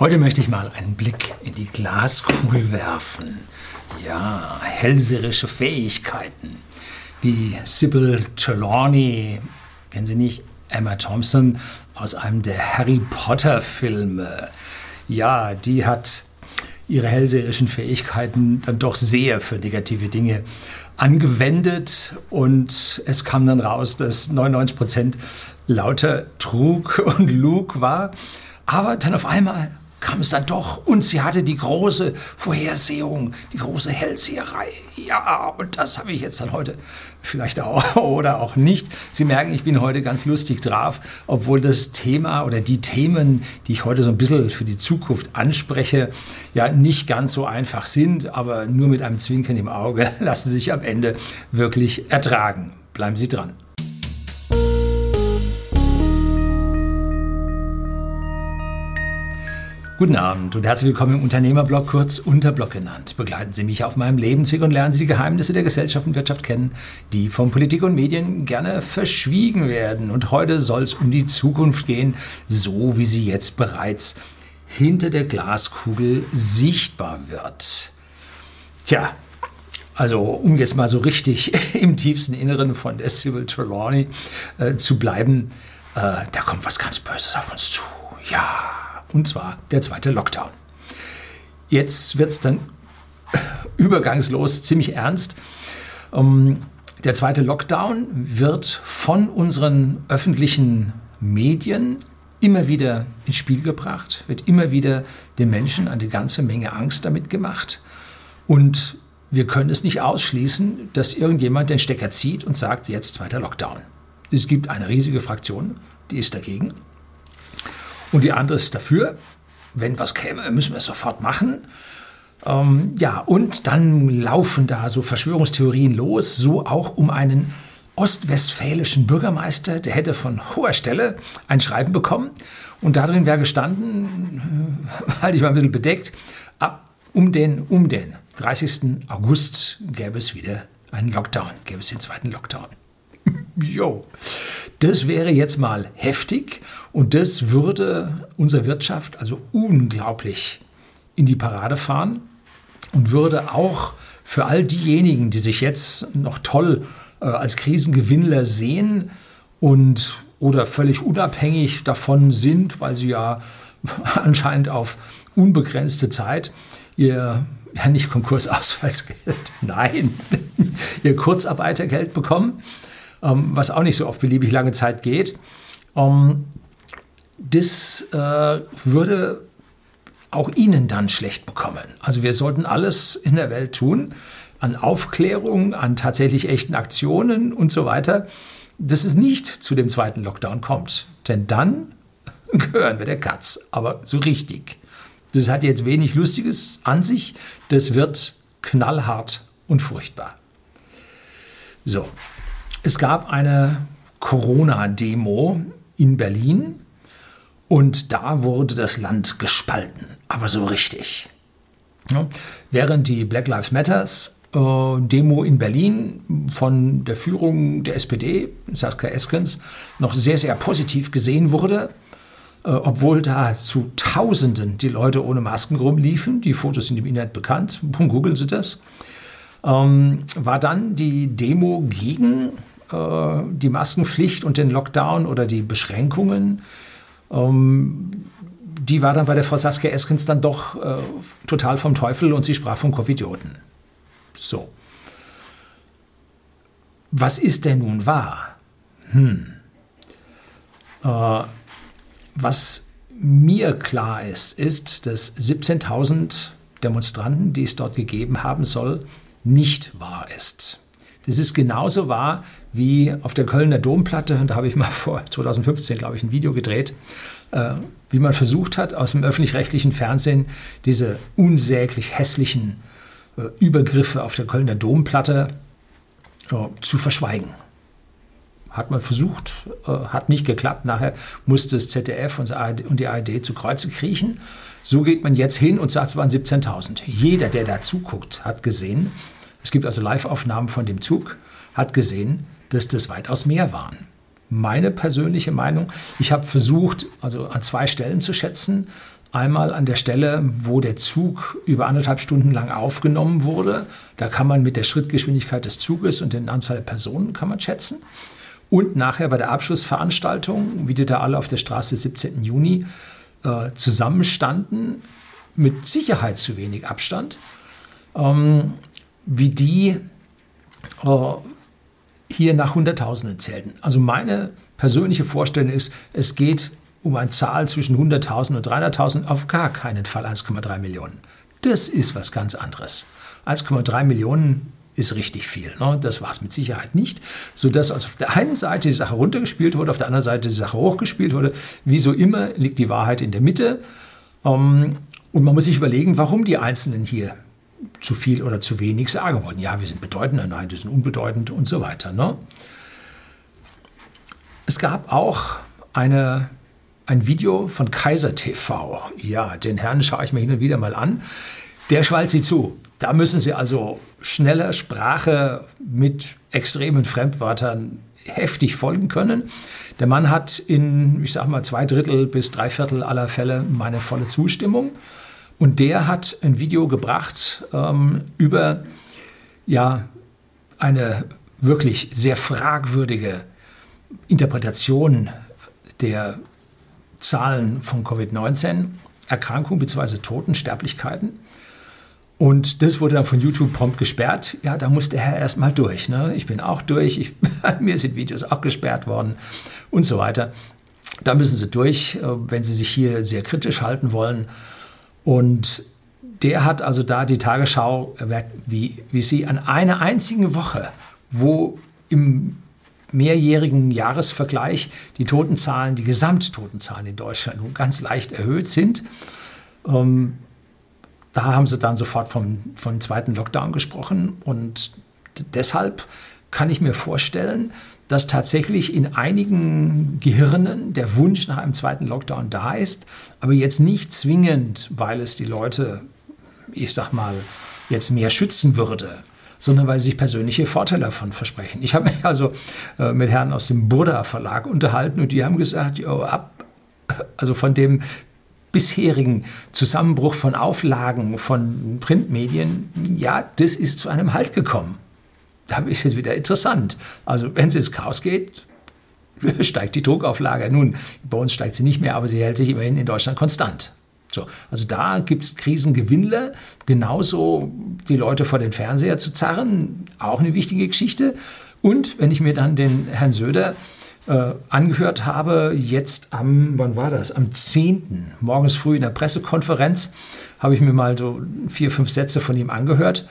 Heute möchte ich mal einen Blick in die Glaskugel werfen. Ja, hellseherische Fähigkeiten. Wie Sybil Trelawney, kennen Sie nicht, Emma Thompson aus einem der Harry Potter Filme. Ja, die hat ihre hellseherischen Fähigkeiten dann doch sehr für negative Dinge angewendet und es kam dann raus, dass 99 Prozent lauter Trug und Lug war. Aber dann auf einmal kam es dann doch und sie hatte die große Vorhersehung, die große Hellseherei. Ja, und das habe ich jetzt dann heute vielleicht auch oder auch nicht. Sie merken, ich bin heute ganz lustig drauf, obwohl das Thema oder die Themen, die ich heute so ein bisschen für die Zukunft anspreche, ja nicht ganz so einfach sind, aber nur mit einem Zwinkern im Auge lassen sich am Ende wirklich ertragen. Bleiben Sie dran. Guten Abend und herzlich willkommen im Unternehmerblog, kurz Unterblog genannt. Begleiten Sie mich auf meinem Lebensweg und lernen Sie die Geheimnisse der Gesellschaft und Wirtschaft kennen, die von Politik und Medien gerne verschwiegen werden. Und heute soll es um die Zukunft gehen, so wie sie jetzt bereits hinter der Glaskugel sichtbar wird. Tja, also um jetzt mal so richtig im tiefsten Inneren von der Sybil Trelawney äh, zu bleiben, äh, da kommt was ganz Böses auf uns zu. Ja und zwar der zweite Lockdown. Jetzt wird es dann übergangslos ziemlich ernst. Ähm, der zweite Lockdown wird von unseren öffentlichen Medien immer wieder ins Spiel gebracht, wird immer wieder den Menschen eine ganze Menge Angst damit gemacht. Und wir können es nicht ausschließen, dass irgendjemand den Stecker zieht und sagt, jetzt zweiter Lockdown. Es gibt eine riesige Fraktion, die ist dagegen. Und die andere ist dafür. Wenn was käme, müssen wir es sofort machen. Ähm, ja, und dann laufen da so Verschwörungstheorien los, so auch um einen ostwestfälischen Bürgermeister, der hätte von hoher Stelle ein Schreiben bekommen. Und darin wäre gestanden, halte ich mal ein bisschen bedeckt, ab um den, um den 30. August gäbe es wieder einen Lockdown, gäbe es den zweiten Lockdown. Jo, das wäre jetzt mal heftig und das würde unsere Wirtschaft also unglaublich in die Parade fahren und würde auch für all diejenigen, die sich jetzt noch toll äh, als Krisengewinnler sehen und oder völlig unabhängig davon sind, weil sie ja anscheinend auf unbegrenzte Zeit ihr ja nicht Konkursausfallsgeld, nein, ihr Kurzarbeitergeld bekommen was auch nicht so auf beliebig lange Zeit geht. Ähm, das äh, würde auch Ihnen dann schlecht bekommen. Also wir sollten alles in der Welt tun, an Aufklärung, an tatsächlich echten Aktionen und so weiter, dass es nicht zu dem zweiten Lockdown kommt. Denn dann gehören wir der Katz, aber so richtig. Das hat jetzt wenig Lustiges an sich, das wird knallhart und furchtbar. So, es gab eine Corona-Demo in Berlin und da wurde das Land gespalten, aber so richtig. Ja, während die Black Lives Matters äh, Demo in Berlin von der Führung der SPD, Saskia Eskens, noch sehr, sehr positiv gesehen wurde, äh, obwohl da zu Tausenden die Leute ohne Masken rumliefen. Die Fotos sind im Internet bekannt, googeln Sie das. Ähm, war dann die Demo gegen die Maskenpflicht und den Lockdown oder die Beschränkungen. Ähm, die war dann bei der Frau Saskia Eskens dann doch äh, total vom Teufel und sie sprach vom Covidioten. So. Was ist denn nun wahr? Hm. Äh, was mir klar ist, ist, dass 17.000 Demonstranten, die es dort gegeben haben soll, nicht wahr ist. Das ist genauso wahr wie auf der Kölner Domplatte, da habe ich mal vor 2015, glaube ich, ein Video gedreht, äh, wie man versucht hat, aus dem öffentlich-rechtlichen Fernsehen diese unsäglich hässlichen äh, Übergriffe auf der Kölner Domplatte äh, zu verschweigen. Hat man versucht, äh, hat nicht geklappt. Nachher musste das ZDF und die ARD zu Kreuze kriechen. So geht man jetzt hin und sagt, es waren 17.000. Jeder, der da zuguckt, hat gesehen, es gibt also Live-Aufnahmen von dem Zug, hat gesehen, dass das weitaus mehr waren. Meine persönliche Meinung, ich habe versucht, also an zwei Stellen zu schätzen, Einmal an der Stelle, wo der Zug über anderthalb Stunden lang aufgenommen wurde. Da kann man mit der Schrittgeschwindigkeit des Zuges und der Anzahl der Personen kann man schätzen. Und nachher bei der Abschlussveranstaltung, wie die da alle auf der Straße 17. Juni äh, zusammenstanden, mit Sicherheit zu wenig Abstand, ähm, wie die äh, hier nach Hunderttausenden zählten. Also meine persönliche Vorstellung ist, es geht um eine Zahl zwischen 100.000 und 300.000, auf gar keinen Fall 1,3 Millionen. Das ist was ganz anderes. 1,3 Millionen ist richtig viel. Ne? Das war es mit Sicherheit nicht, sodass also auf der einen Seite die Sache runtergespielt wurde, auf der anderen Seite die Sache hochgespielt wurde. Wie so immer liegt die Wahrheit in der Mitte. Ähm, und man muss sich überlegen, warum die Einzelnen hier zu viel oder zu wenig sagen wollen. Ja, wir sind bedeutender, nein, wir sind unbedeutend und so weiter. Ne? Es gab auch eine, ein Video von Kaiser TV. Ja, den Herrn schaue ich mir hin und wieder mal an. Der schwallt sie zu. Da müssen Sie also schneller Sprache mit extremen Fremdwörtern heftig folgen können. Der Mann hat in, ich sage mal, zwei Drittel bis drei Viertel aller Fälle meine volle Zustimmung. Und der hat ein Video gebracht ähm, über ja, eine wirklich sehr fragwürdige Interpretation der Zahlen von Covid-19, Erkrankungen bzw. Totensterblichkeiten. Und das wurde dann von YouTube prompt gesperrt. Ja, da muss der Herr erstmal durch. Ne? Ich bin auch durch. Ich, mir sind Videos auch gesperrt worden und so weiter. Da müssen Sie durch, äh, wenn Sie sich hier sehr kritisch halten wollen. Und der hat also da die Tagesschau, wie, wie sie an einer einzigen Woche, wo im mehrjährigen Jahresvergleich die Totenzahlen, die Gesamttotenzahlen in Deutschland nun ganz leicht erhöht sind, ähm, da haben sie dann sofort vom, vom zweiten Lockdown gesprochen. Und deshalb kann ich mir vorstellen, dass tatsächlich in einigen Gehirnen der Wunsch nach einem zweiten Lockdown da ist, aber jetzt nicht zwingend, weil es die Leute, ich sag mal, jetzt mehr schützen würde, sondern weil sie sich persönliche Vorteile davon versprechen. Ich habe mich also äh, mit Herren aus dem Burda Verlag unterhalten und die haben gesagt, jo, ab, also von dem bisherigen Zusammenbruch von Auflagen von Printmedien, ja, das ist zu einem Halt gekommen. Da ist es wieder interessant. Also wenn es ins Chaos geht, steigt die Druckauflage. Nun, bei uns steigt sie nicht mehr, aber sie hält sich immerhin in Deutschland konstant. So, also da gibt es Krisengewinnler, genauso die Leute vor den Fernseher zu zerren, auch eine wichtige Geschichte. Und wenn ich mir dann den Herrn Söder äh, angehört habe, jetzt am, wann war das? Am 10. morgens früh in der Pressekonferenz habe ich mir mal so vier, fünf Sätze von ihm angehört.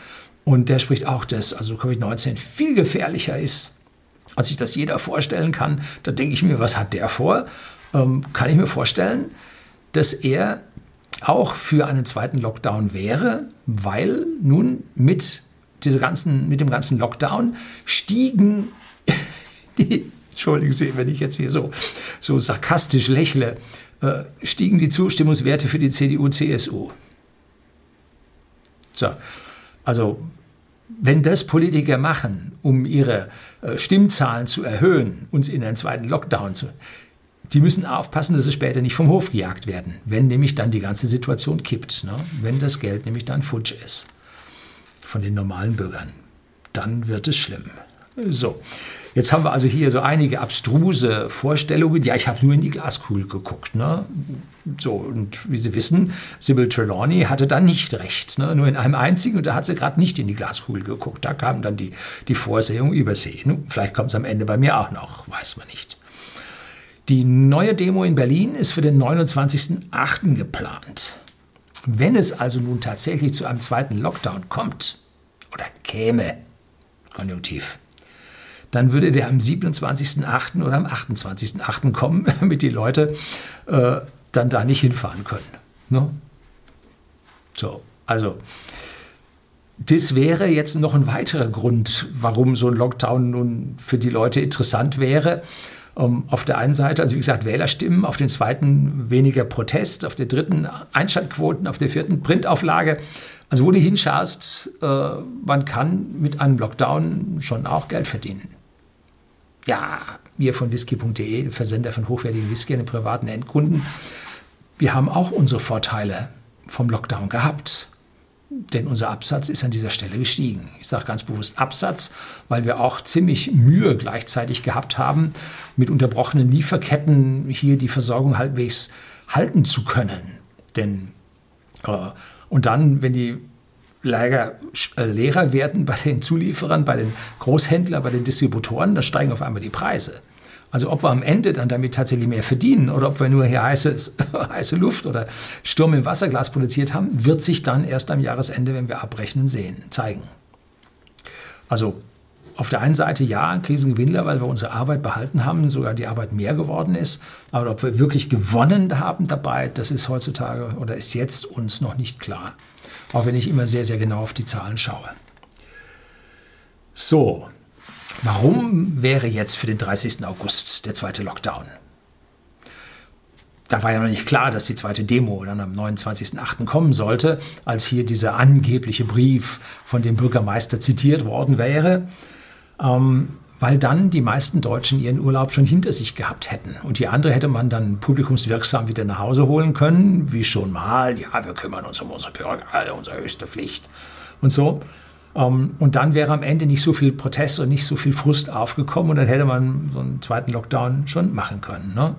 Und der spricht auch, dass also Covid-19 viel gefährlicher ist, als sich das jeder vorstellen kann. Da denke ich mir, was hat der vor? Ähm, kann ich mir vorstellen, dass er auch für einen zweiten Lockdown wäre, weil nun mit, dieser ganzen, mit dem ganzen Lockdown stiegen die entschuldigen Sie, wenn ich jetzt hier so, so sarkastisch lächle, äh, stiegen die Zustimmungswerte für die CDU, CSU. So, also wenn das Politiker machen, um ihre äh, Stimmzahlen zu erhöhen, uns in einen zweiten Lockdown zu, die müssen aufpassen, dass sie später nicht vom Hof gejagt werden, wenn nämlich dann die ganze Situation kippt, ne? wenn das Geld nämlich dann futsch ist von den normalen Bürgern. Dann wird es schlimm. So, jetzt haben wir also hier so einige abstruse Vorstellungen. Ja, ich habe nur in die Glaskugel geguckt. Ne? So, und wie Sie wissen, Sybil Trelawney hatte da nicht recht. Ne? Nur in einem einzigen, und da hat sie gerade nicht in die Glaskugel geguckt. Da kam dann die, die Vorsehung übersehen. Vielleicht kommt es am Ende bei mir auch noch, weiß man nicht. Die neue Demo in Berlin ist für den 29.08. geplant. Wenn es also nun tatsächlich zu einem zweiten Lockdown kommt oder käme, konjunktiv, dann würde der am 27.08. oder am 28.08. kommen, damit die Leute äh, dann da nicht hinfahren können. Ne? So, also das wäre jetzt noch ein weiterer Grund, warum so ein Lockdown nun für die Leute interessant wäre. Um, ähm, auf der einen Seite, also wie gesagt, Wählerstimmen, auf den zweiten weniger Protest, auf der dritten Einschaltquoten, auf der vierten Printauflage. Also wo du hinschaust, äh, man kann mit einem Lockdown schon auch Geld verdienen ja, wir von whisky.de, Versender von hochwertigen Whisky an den privaten Endkunden, wir haben auch unsere Vorteile vom Lockdown gehabt. Denn unser Absatz ist an dieser Stelle gestiegen. Ich sage ganz bewusst Absatz, weil wir auch ziemlich Mühe gleichzeitig gehabt haben, mit unterbrochenen Lieferketten hier die Versorgung halbwegs halten zu können. Denn äh, und dann, wenn die Lager äh, leerer werden bei den Zulieferern, bei den Großhändlern, bei den Distributoren, dann steigen auf einmal die Preise. Also ob wir am Ende dann damit tatsächlich mehr verdienen oder ob wir nur hier heiße, heiße Luft oder Sturm im Wasserglas produziert haben, wird sich dann erst am Jahresende, wenn wir abrechnen, sehen, zeigen. Also auf der einen Seite ja, Krisengewinnler, weil wir unsere Arbeit behalten haben, sogar die Arbeit mehr geworden ist. Aber ob wir wirklich gewonnen haben dabei, das ist heutzutage oder ist jetzt uns noch nicht klar. Auch wenn ich immer sehr, sehr genau auf die Zahlen schaue. So, Warum wäre jetzt für den 30. August der zweite Lockdown? Da war ja noch nicht klar, dass die zweite Demo dann am 29.08. kommen sollte, als hier dieser angebliche Brief von dem Bürgermeister zitiert worden wäre, ähm, weil dann die meisten Deutschen ihren Urlaub schon hinter sich gehabt hätten. Und die andere hätte man dann publikumswirksam wieder nach Hause holen können, wie schon mal, ja, wir kümmern uns um unsere Bürger, unsere höchste Pflicht und so. Ähm, und dann wäre am Ende nicht so viel Protest und nicht so viel Frust aufgekommen und dann hätte man so einen zweiten Lockdown schon machen können. Ne?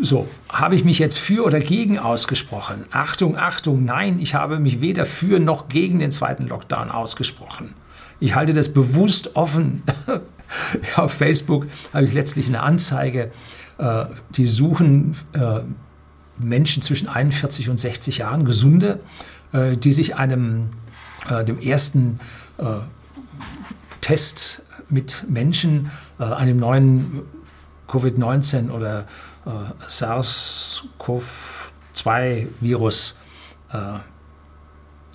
So, habe ich mich jetzt für oder gegen ausgesprochen? Achtung, Achtung, nein, ich habe mich weder für noch gegen den zweiten Lockdown ausgesprochen. Ich halte das bewusst offen. Auf Facebook habe ich letztlich eine Anzeige, äh, die suchen äh, Menschen zwischen 41 und 60 Jahren, gesunde, äh, die sich einem äh, dem ersten äh, Test mit Menschen, äh, einem neuen Covid-19 oder äh, SARS-CoV-2-Virus äh,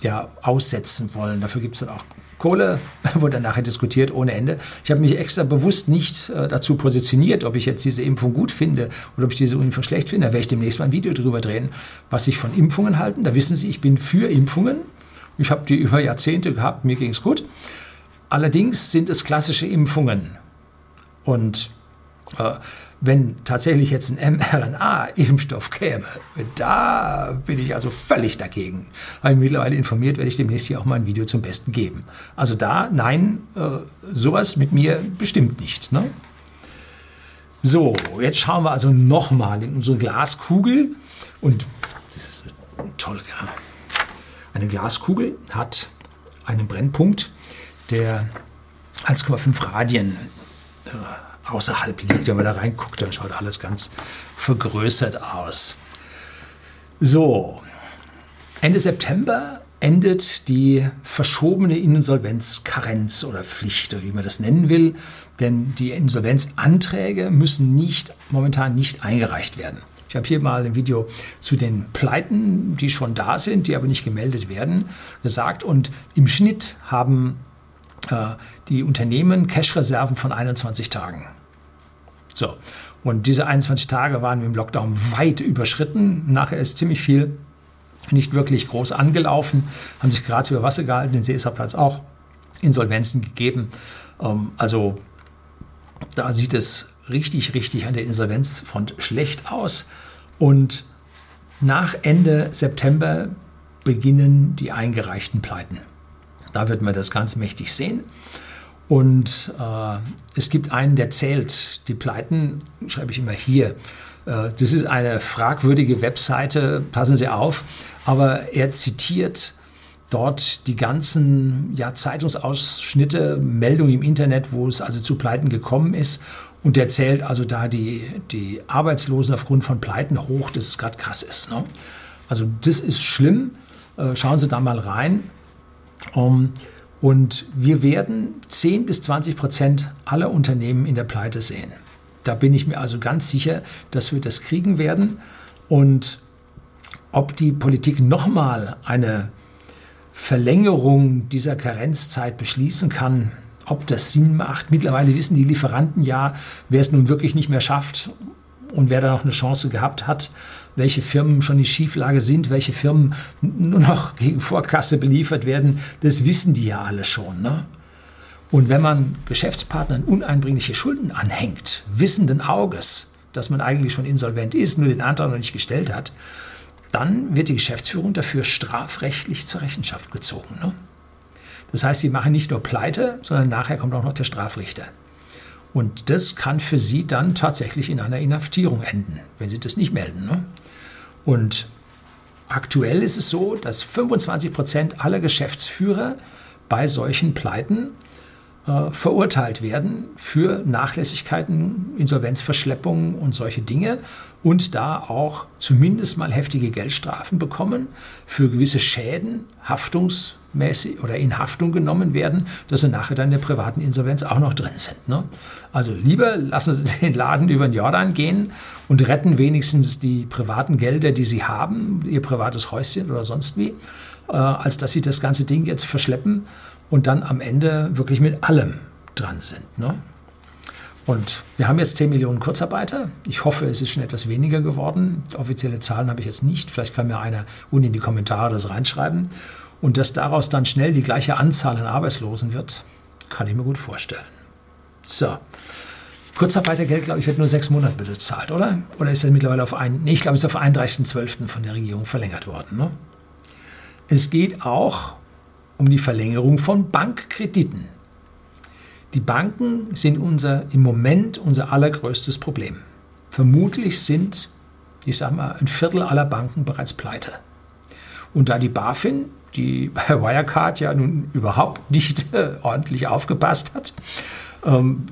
ja, aussetzen wollen. Dafür gibt es dann auch Kohle, wurde dann nachher diskutiert ohne Ende. Ich habe mich extra bewusst nicht äh, dazu positioniert, ob ich jetzt diese Impfung gut finde oder ob ich diese Impfung schlecht finde. Da werde ich demnächst mal ein Video drüber drehen, was ich von Impfungen halte. Da wissen Sie, ich bin für Impfungen. Ich habe die über Jahrzehnte gehabt, mir ging es gut. Allerdings sind es klassische Impfungen. Und äh, wenn tatsächlich jetzt ein mRNA-Impfstoff käme, da bin ich also völlig dagegen. Habe mittlerweile informiert, werde ich demnächst hier auch mal ein Video zum Besten geben. Also da, nein, äh, sowas mit mir bestimmt nicht. Ne? So, jetzt schauen wir also nochmal in unsere Glaskugel. Und das ist toll, ja. Eine Glaskugel hat einen Brennpunkt, der 1,5 Radien äh, außerhalb liegt. Wenn man da reinguckt, dann schaut alles ganz vergrößert aus. So, Ende September endet die verschobene Insolvenzkarenz oder Pflicht, oder wie man das nennen will. Denn die Insolvenzanträge müssen nicht, momentan nicht eingereicht werden. Ich habe hier mal ein Video zu den Pleiten, die schon da sind, die aber nicht gemeldet werden, gesagt. Und im Schnitt haben äh, die Unternehmen Cash-Reserven von 21 Tagen. So, und diese 21 Tage waren im Lockdown weit überschritten. Nachher ist ziemlich viel nicht wirklich groß angelaufen, haben sich gerade über Wasser gehalten, den Seeserplatz auch Insolvenzen gegeben. Ähm, also da sieht es richtig, richtig an der Insolvenzfront schlecht aus. Und nach Ende September beginnen die eingereichten Pleiten. Da wird man das ganz mächtig sehen. Und äh, es gibt einen, der zählt die Pleiten, schreibe ich immer hier. Äh, das ist eine fragwürdige Webseite, passen Sie auf, aber er zitiert dort die ganzen ja, Zeitungsausschnitte, Meldungen im Internet, wo es also zu Pleiten gekommen ist und der zählt also da die, die Arbeitslosen aufgrund von Pleiten hoch, dass es gerade krass ist. Ne? Also das ist schlimm. Äh, schauen Sie da mal rein. Ähm, und wir werden 10 bis 20 Prozent aller Unternehmen in der Pleite sehen. Da bin ich mir also ganz sicher, dass wir das kriegen werden. Und ob die Politik nochmal eine Verlängerung dieser Karenzzeit beschließen kann, ob das Sinn macht. Mittlerweile wissen die Lieferanten ja, wer es nun wirklich nicht mehr schafft und wer da noch eine Chance gehabt hat, welche Firmen schon in Schieflage sind, welche Firmen nur noch gegen Vorkasse beliefert werden, das wissen die ja alle schon. Ne? Und wenn man Geschäftspartnern uneinbringliche Schulden anhängt, wissenden Auges, dass man eigentlich schon insolvent ist, nur den Antrag noch nicht gestellt hat, dann wird die Geschäftsführung dafür strafrechtlich zur Rechenschaft gezogen. Ne? Das heißt, sie machen nicht nur Pleite, sondern nachher kommt auch noch der Strafrichter. Und das kann für sie dann tatsächlich in einer Inhaftierung enden, wenn sie das nicht melden. Ne? Und aktuell ist es so, dass 25 Prozent aller Geschäftsführer bei solchen Pleiten äh, verurteilt werden für Nachlässigkeiten, Insolvenzverschleppungen und solche Dinge und da auch zumindest mal heftige Geldstrafen bekommen für gewisse Schäden, haftungsmäßig oder in Haftung genommen werden, dass sie nachher dann in der privaten Insolvenz auch noch drin sind. Ne? Also lieber lassen Sie den Laden über den Jordan gehen und retten wenigstens die privaten Gelder, die Sie haben, Ihr privates Häuschen oder sonst wie, äh, als dass Sie das ganze Ding jetzt verschleppen und dann am Ende wirklich mit allem dran sind. Ne? Und wir haben jetzt 10 Millionen Kurzarbeiter. Ich hoffe, es ist schon etwas weniger geworden. Offizielle Zahlen habe ich jetzt nicht. Vielleicht kann mir einer unten in die Kommentare das reinschreiben. Und dass daraus dann schnell die gleiche Anzahl an Arbeitslosen wird, kann ich mir gut vorstellen. So. Kurzarbeitergeld, glaube ich, wird nur sechs Monate bezahlt, oder? Oder ist das mittlerweile auf einen, nee, ich glaube, es ist auf 31.12. von der Regierung verlängert worden. Ne? Es geht auch um die Verlängerung von Bankkrediten. Die Banken sind unser, im Moment unser allergrößtes Problem. Vermutlich sind, ich sage mal, ein Viertel aller Banken bereits pleite. Und da die BaFin, die bei Wirecard ja nun überhaupt nicht äh, ordentlich aufgepasst hat, ähm,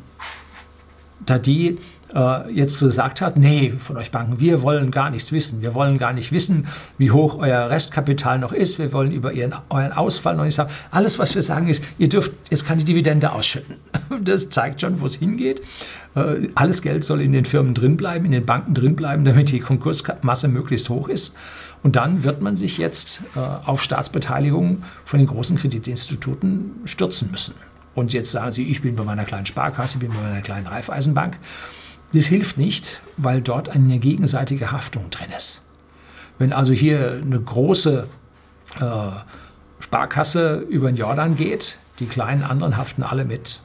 da die äh, jetzt gesagt hat, nee, von euch Banken, wir wollen gar nichts wissen. Wir wollen gar nicht wissen, wie hoch euer Restkapital noch ist. Wir wollen über ihren, euren Ausfall noch nicht sagen. Alles, was wir sagen, ist, ihr dürft jetzt keine Dividende ausschütten. Das zeigt schon, wo es hingeht. Äh, alles Geld soll in den Firmen drin bleiben, in den Banken drin bleiben, damit die Konkursmasse möglichst hoch ist. Und dann wird man sich jetzt äh, auf Staatsbeteiligung von den großen Kreditinstituten stürzen müssen. Und jetzt sagen Sie, ich bin bei meiner kleinen Sparkasse, ich bin bei meiner kleinen Raiffeisenbank. Das hilft nicht, weil dort eine gegenseitige Haftung drin ist. Wenn also hier eine große äh, Sparkasse über den Jordan geht, die kleinen anderen haften alle mit.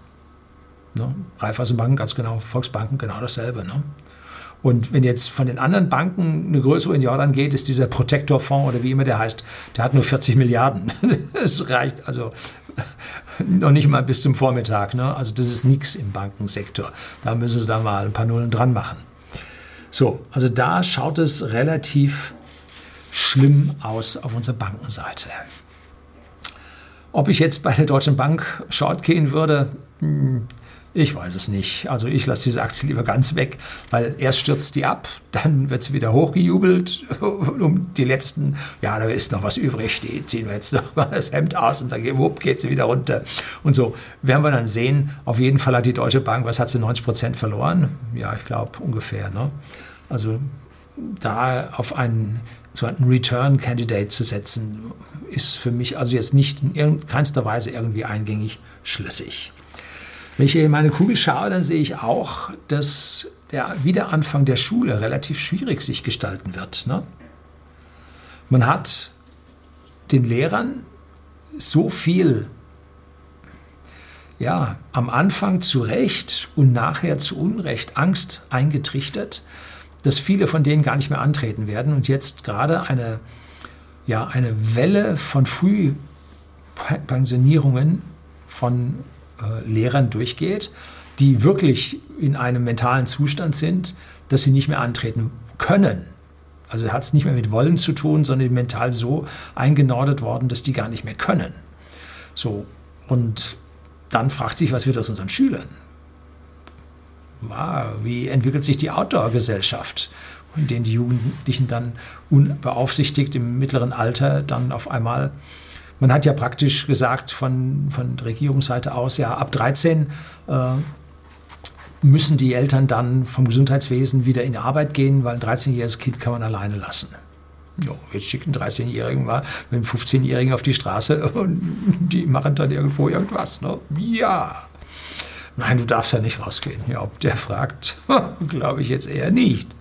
Ne? Raiffeisenbanken ganz genau, Volksbanken genau dasselbe. Ne? Und wenn jetzt von den anderen Banken eine größere in Jordan geht, ist dieser Protektorfonds oder wie immer der heißt, der hat nur 40 Milliarden. Es reicht also noch nicht mal bis zum Vormittag. Ne? Also das ist nichts im Bankensektor. Da müssen Sie da mal ein paar Nullen dran machen. So, also da schaut es relativ schlimm aus auf unserer Bankenseite. Ob ich jetzt bei der Deutschen Bank short gehen würde, hm, ich weiß es nicht. Also ich lasse diese Aktie lieber ganz weg, weil erst stürzt die ab, dann wird sie wieder hochgejubelt um die letzten, ja, da ist noch was übrig, die ziehen wir jetzt noch mal das Hemd aus und dann wupp, geht sie wieder runter. Und so werden wir dann sehen, auf jeden Fall hat die Deutsche Bank, was hat sie, 90 Prozent verloren? Ja, ich glaube ungefähr. Ne? Also da auf einen so einen Return-Candidate zu setzen, ist für mich also jetzt nicht in keinster Weise irgendwie eingängig schlüssig. Wenn ich hier in meine Kugel schaue, dann sehe ich auch, dass der Wiederanfang der Schule relativ schwierig sich gestalten wird. Ne? Man hat den Lehrern so viel ja, am Anfang zu Recht und nachher zu Unrecht Angst eingetrichtert, dass viele von denen gar nicht mehr antreten werden und jetzt gerade eine, ja, eine Welle von Frühpensionierungen von äh, Lehrern durchgeht, die wirklich in einem mentalen Zustand sind, dass sie nicht mehr antreten können. Also hat es nicht mehr mit Wollen zu tun, sondern mental so eingenordet worden, dass die gar nicht mehr können. So, und dann fragt sich, was wird aus unseren Schülern? Wie entwickelt sich die Outdoor-Gesellschaft, in denen die Jugendlichen dann unbeaufsichtigt im mittleren Alter dann auf einmal man hat ja praktisch gesagt von, von Regierungsseite aus, ja, ab 13 äh, müssen die Eltern dann vom Gesundheitswesen wieder in die Arbeit gehen, weil ein 13-jähriges Kind kann man alleine lassen. Jo, jetzt schickt ein 13-Jährigen mal mit einem 15-Jährigen auf die Straße und die machen dann irgendwo irgendwas. Ne? Ja. Nein, du darfst ja nicht rausgehen. Ja, ob der fragt, glaube ich jetzt eher nicht.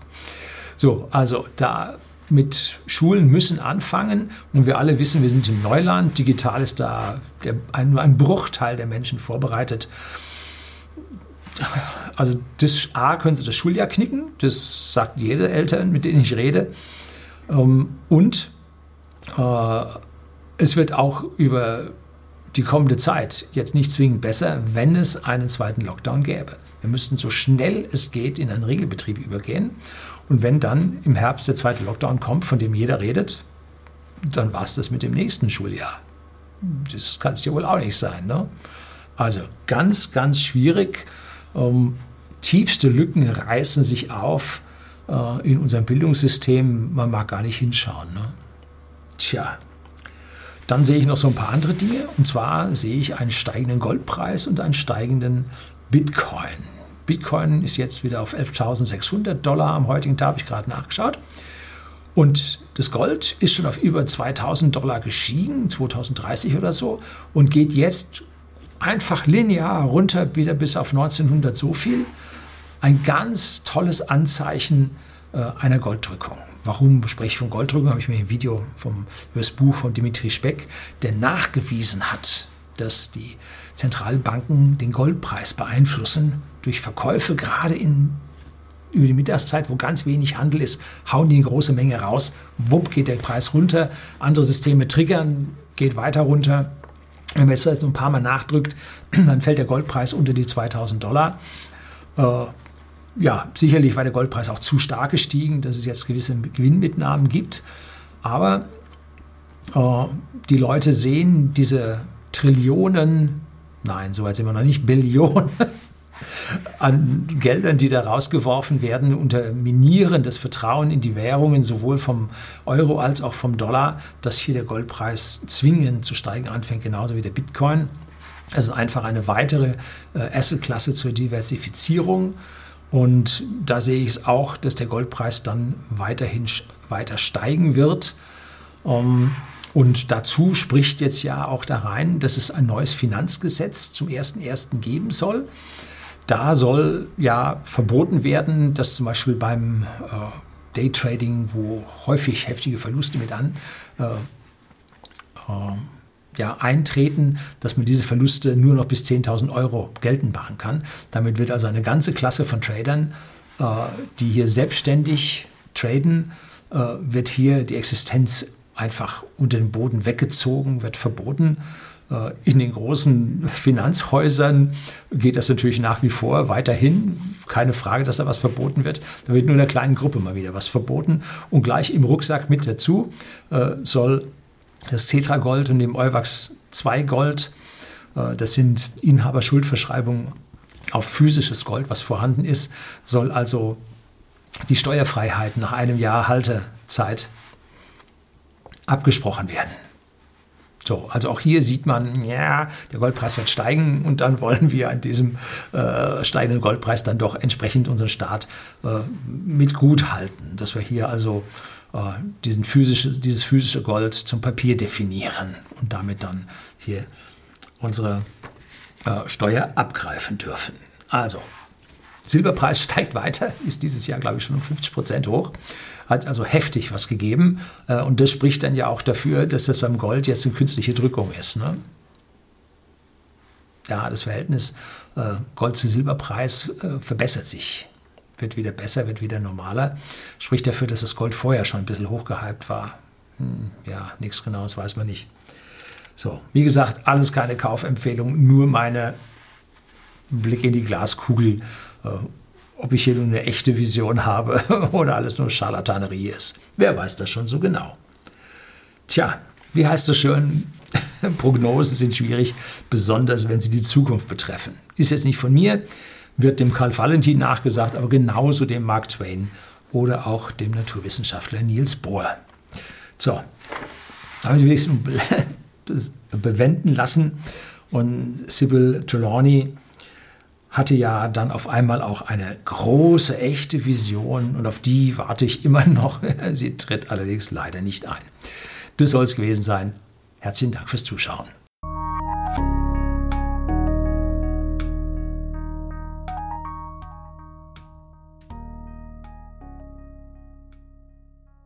So, also da mit Schulen müssen anfangen und wir alle wissen, wir sind im Neuland. Digital ist da der, ein, nur ein Bruchteil der Menschen vorbereitet. also das A können sie das Schuljahr knicken, das sagt jede Eltern, mit denen ich rede. Ähm, und äh, es wird auch über die kommende Zeit jetzt nicht zwingend besser, wenn es einen zweiten Lockdown gäbe. Wir müssten so schnell es geht in einen Regelbetrieb übergehen. Und wenn dann im Herbst der zweite Lockdown kommt, von dem jeder redet, dann war es das mit dem nächsten Schuljahr. Das kann es ja wohl auch nicht sein. Ne? Also ganz, ganz schwierig. Ähm, tiefste Lücken reißen sich auf äh, in unserem Bildungssystem. Man mag gar nicht hinschauen. Ne? Tja, dann sehe ich noch so ein paar andere Dinge. Und zwar sehe ich einen steigenden Goldpreis und einen steigenden Bitcoin. Bitcoin ist jetzt wieder auf 11.600 Dollar am heutigen Tag, habe ich gerade nachgeschaut. Und das Gold ist schon auf über 2.000 Dollar gestiegen, 2030 oder so, und geht jetzt einfach linear runter, wieder bis auf 1900 so viel. Ein ganz tolles Anzeichen äh, einer Golddrückung. Warum spreche ich von Golddrückung? Habe ich mir ein Video vom das Buch von Dimitri Speck, der nachgewiesen hat, dass die Zentralbanken den Goldpreis beeinflussen durch Verkäufe, gerade in, über die Mittagszeit, wo ganz wenig Handel ist, hauen die eine große Menge raus, wupp geht der Preis runter, andere Systeme triggern, geht weiter runter. Wenn man jetzt ein paar Mal nachdrückt, dann fällt der Goldpreis unter die 2000 Dollar. Äh, ja, sicherlich war der Goldpreis auch zu stark gestiegen, dass es jetzt gewisse Gewinnmitnahmen gibt. Aber äh, die Leute sehen diese Trillionen, nein, so weit sind wir noch nicht, Billionen an Geldern, die da rausgeworfen werden, unterminieren das Vertrauen in die Währungen, sowohl vom Euro als auch vom Dollar, dass hier der Goldpreis zwingend zu steigen anfängt, genauso wie der Bitcoin. Es ist einfach eine weitere äh, Assetklasse zur Diversifizierung. Und da sehe ich es auch, dass der Goldpreis dann weiterhin weiter steigen wird. Ähm, und dazu spricht jetzt ja auch da rein, dass es ein neues Finanzgesetz zum 1.1. geben soll. Da soll ja verboten werden, dass zum Beispiel beim äh, Daytrading, wo häufig heftige Verluste mit an, äh, äh, ja, eintreten, dass man diese Verluste nur noch bis 10.000 Euro geltend machen kann. Damit wird also eine ganze Klasse von Tradern, äh, die hier selbstständig traden, äh, wird hier die Existenz einfach unter den Boden weggezogen, wird verboten. Äh, in den großen Finanzhäusern geht das natürlich nach wie vor weiterhin. Keine Frage, dass da was verboten wird. Da wird nur einer kleinen Gruppe mal wieder was verboten. Und gleich im Rucksack mit dazu äh, soll das Cetra Gold und dem Euwax 2 Gold. Äh, das sind Inhaberschuldverschreibungen auf physisches Gold, was vorhanden ist, soll also die Steuerfreiheit nach einem Jahr Haltezeit abgesprochen werden. So, also auch hier sieht man, ja, der Goldpreis wird steigen und dann wollen wir an diesem äh, steigenden Goldpreis dann doch entsprechend unseren Staat äh, mit gut halten, dass wir hier also äh, diesen physische, dieses physische Gold zum Papier definieren und damit dann hier unsere äh, Steuer abgreifen dürfen. Also, Silberpreis steigt weiter, ist dieses Jahr, glaube ich, schon um 50 Prozent hoch, hat also heftig was gegeben. Äh, und das spricht dann ja auch dafür, dass das beim Gold jetzt eine künstliche Drückung ist. Ne? Ja, das Verhältnis Gold zu Silberpreis verbessert sich wird wieder besser, wird wieder normaler. Spricht dafür, dass das Gold vorher schon ein bisschen hochgehypt war. Hm, ja, nichts Genaues weiß man nicht. So, wie gesagt, alles keine Kaufempfehlung, nur meine Blick in die Glaskugel, äh, ob ich hier nur eine echte Vision habe oder alles nur Scharlatanerie ist. Wer weiß das schon so genau? Tja, wie heißt das schön? Prognosen sind schwierig, besonders wenn sie die Zukunft betreffen. Ist jetzt nicht von mir, wird dem Karl Valentin nachgesagt, aber genauso dem Mark Twain oder auch dem Naturwissenschaftler Niels Bohr. So, damit will ich es bewenden lassen. Und Sybil Trelawney hatte ja dann auf einmal auch eine große, echte Vision und auf die warte ich immer noch. Sie tritt allerdings leider nicht ein. Das soll es gewesen sein. Herzlichen Dank fürs Zuschauen.